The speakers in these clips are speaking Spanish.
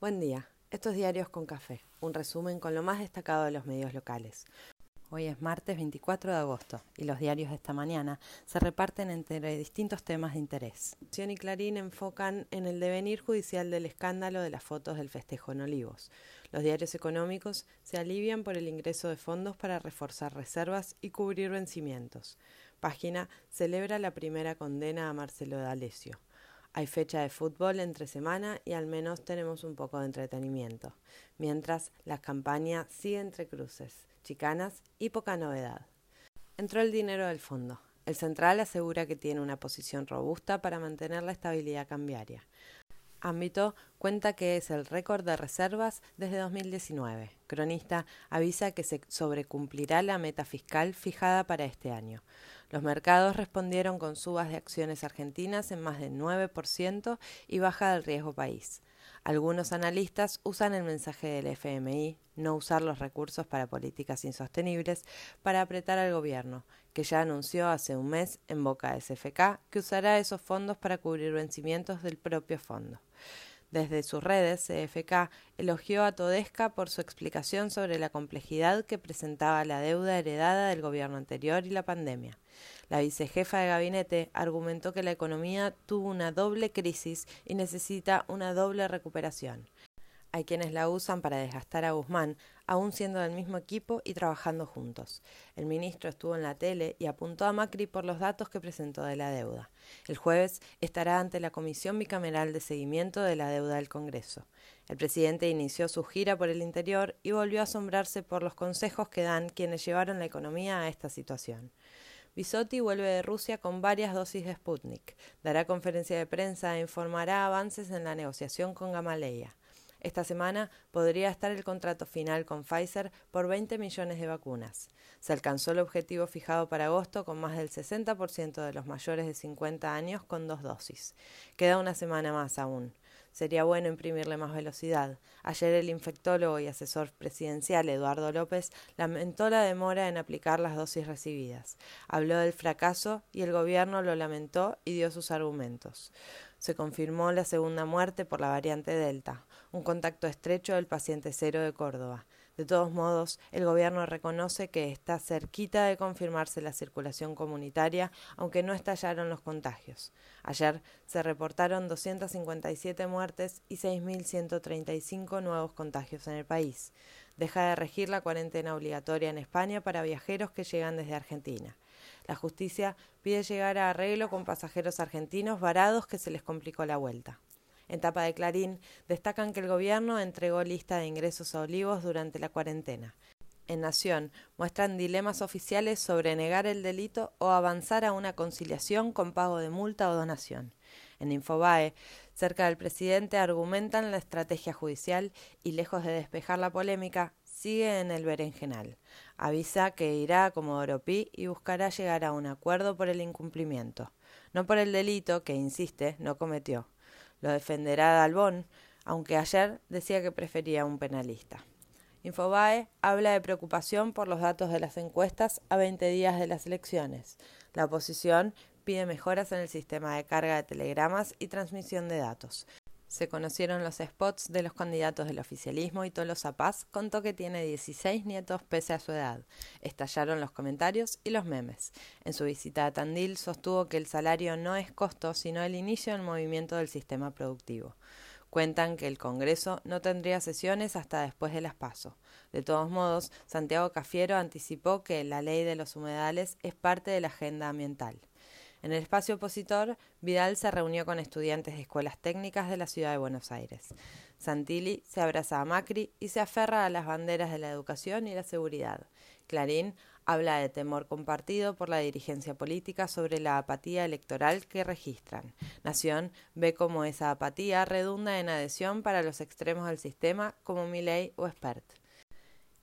Buen día. Estos diarios con café. Un resumen con lo más destacado de los medios locales. Hoy es martes 24 de agosto y los diarios de esta mañana se reparten entre distintos temas de interés. Sion y Clarín enfocan en el devenir judicial del escándalo de las fotos del festejo en Olivos. Los diarios económicos se alivian por el ingreso de fondos para reforzar reservas y cubrir vencimientos. Página celebra la primera condena a Marcelo D'Alessio. Hay fecha de fútbol entre semana y al menos tenemos un poco de entretenimiento, mientras la campaña sigue entre cruces, chicanas y poca novedad. Entró el dinero del fondo. El central asegura que tiene una posición robusta para mantener la estabilidad cambiaria. Ámbito cuenta que es el récord de reservas desde 2019. Cronista avisa que se sobrecumplirá la meta fiscal fijada para este año. Los mercados respondieron con subas de acciones argentinas en más del 9% y baja del riesgo país. Algunos analistas usan el mensaje del FMI, no usar los recursos para políticas insostenibles, para apretar al gobierno, que ya anunció hace un mes en boca de SFK que usará esos fondos para cubrir vencimientos del propio fondo. Desde sus redes, CFK elogió a Todesca por su explicación sobre la complejidad que presentaba la deuda heredada del gobierno anterior y la pandemia. La vicejefa de gabinete argumentó que la economía tuvo una doble crisis y necesita una doble recuperación. Hay quienes la usan para desgastar a Guzmán, aún siendo del mismo equipo y trabajando juntos. El ministro estuvo en la tele y apuntó a Macri por los datos que presentó de la deuda. El jueves estará ante la Comisión Bicameral de Seguimiento de la Deuda del Congreso. El presidente inició su gira por el interior y volvió a asombrarse por los consejos que dan quienes llevaron la economía a esta situación. Bisotti vuelve de Rusia con varias dosis de Sputnik. Dará conferencia de prensa e informará avances en la negociación con Gamaleya. Esta semana podría estar el contrato final con Pfizer por 20 millones de vacunas. Se alcanzó el objetivo fijado para agosto con más del 60% de los mayores de 50 años con dos dosis. Queda una semana más aún. Sería bueno imprimirle más velocidad. Ayer el infectólogo y asesor presidencial Eduardo López lamentó la demora en aplicar las dosis recibidas. Habló del fracaso y el gobierno lo lamentó y dio sus argumentos se confirmó la segunda muerte por la variante Delta, un contacto estrecho del paciente cero de Córdoba. De todos modos, el gobierno reconoce que está cerquita de confirmarse la circulación comunitaria, aunque no estallaron los contagios. Ayer se reportaron 257 muertes y 6.135 nuevos contagios en el país. Deja de regir la cuarentena obligatoria en España para viajeros que llegan desde Argentina. La justicia pide llegar a arreglo con pasajeros argentinos varados que se les complicó la vuelta. En tapa de Clarín destacan que el gobierno entregó lista de ingresos a Olivos durante la cuarentena. En Nación muestran dilemas oficiales sobre negar el delito o avanzar a una conciliación con pago de multa o donación. En Infobae, cerca del presidente argumentan la estrategia judicial y lejos de despejar la polémica, sigue en el berenjenal. Avisa que irá a Comodoro y buscará llegar a un acuerdo por el incumplimiento, no por el delito que, insiste, no cometió. Lo defenderá Dalbón, aunque ayer decía que prefería un penalista. Infobae habla de preocupación por los datos de las encuestas a 20 días de las elecciones. La oposición pide mejoras en el sistema de carga de telegramas y transmisión de datos. Se conocieron los spots de los candidatos del oficialismo y Tolosa Paz contó que tiene 16 nietos pese a su edad. Estallaron los comentarios y los memes. En su visita a Tandil sostuvo que el salario no es costo, sino el inicio del movimiento del sistema productivo. Cuentan que el Congreso no tendría sesiones hasta después de las PASO. De todos modos, Santiago Cafiero anticipó que la ley de los humedales es parte de la agenda ambiental. En el espacio opositor, Vidal se reunió con estudiantes de escuelas técnicas de la ciudad de Buenos Aires. Santilli se abraza a Macri y se aferra a las banderas de la educación y la seguridad. Clarín habla de temor compartido por la dirigencia política sobre la apatía electoral que registran. Nación ve cómo esa apatía redunda en adhesión para los extremos del sistema como Milei o Spert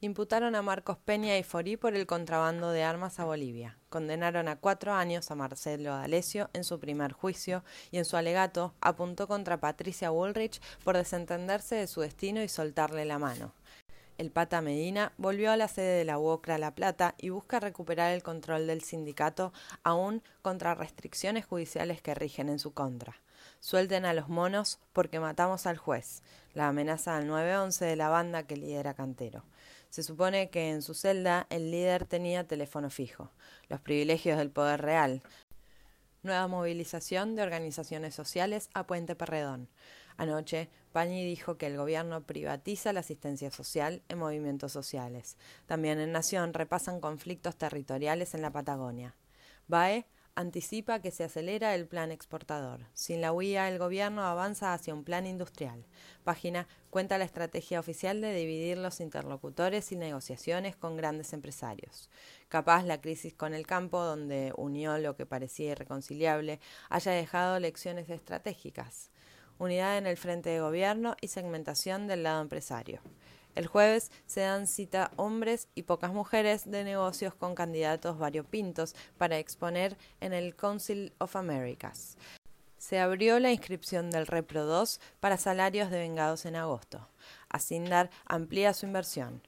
imputaron a Marcos Peña y Forí por el contrabando de armas a Bolivia. Condenaron a cuatro años a Marcelo D'Alessio en su primer juicio y en su alegato apuntó contra Patricia Woolrich por desentenderse de su destino y soltarle la mano. El Pata Medina volvió a la sede de la UOCRA La Plata y busca recuperar el control del sindicato aún contra restricciones judiciales que rigen en su contra. Suelten a los monos porque matamos al juez. La amenaza al 911 de la banda que lidera Cantero. Se supone que en su celda el líder tenía teléfono fijo. Los privilegios del poder real. Nueva movilización de organizaciones sociales a Puente Perredón. Anoche, Pañi dijo que el gobierno privatiza la asistencia social en movimientos sociales. También en Nación repasan conflictos territoriales en la Patagonia. BAE anticipa que se acelera el plan exportador. Sin la huía, el gobierno avanza hacia un plan industrial. Página cuenta la estrategia oficial de dividir los interlocutores y negociaciones con grandes empresarios. Capaz la crisis con el campo, donde unió lo que parecía irreconciliable, haya dejado lecciones estratégicas. Unidad en el frente de gobierno y segmentación del lado empresario. El jueves se dan cita hombres y pocas mujeres de negocios con candidatos variopintos para exponer en el Council of Americas. Se abrió la inscripción del Repro 2 para salarios de vengados en agosto. Asindar amplía su inversión.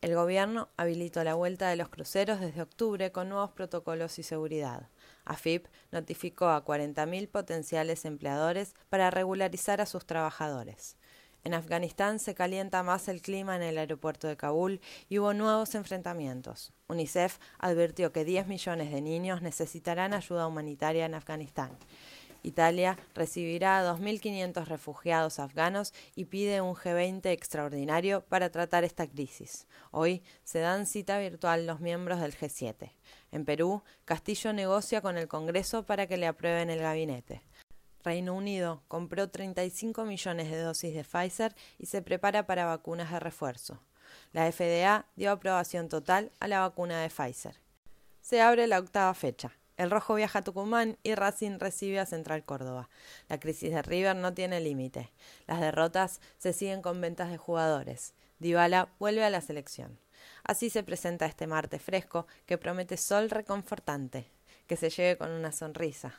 El gobierno habilitó la vuelta de los cruceros desde octubre con nuevos protocolos y seguridad. AFIP notificó a 40.000 potenciales empleadores para regularizar a sus trabajadores. En Afganistán se calienta más el clima en el aeropuerto de Kabul y hubo nuevos enfrentamientos. UNICEF advirtió que 10 millones de niños necesitarán ayuda humanitaria en Afganistán. Italia recibirá a 2.500 refugiados afganos y pide un G20 extraordinario para tratar esta crisis. Hoy se dan cita virtual los miembros del G7. En Perú, Castillo negocia con el Congreso para que le aprueben el gabinete. Reino Unido compró 35 millones de dosis de Pfizer y se prepara para vacunas de refuerzo. La FDA dio aprobación total a la vacuna de Pfizer. Se abre la octava fecha. El Rojo viaja a Tucumán y Racing recibe a Central Córdoba. La crisis de River no tiene límite. Las derrotas se siguen con ventas de jugadores. Dybala vuelve a la selección. Así se presenta este martes fresco que promete sol reconfortante, que se lleve con una sonrisa.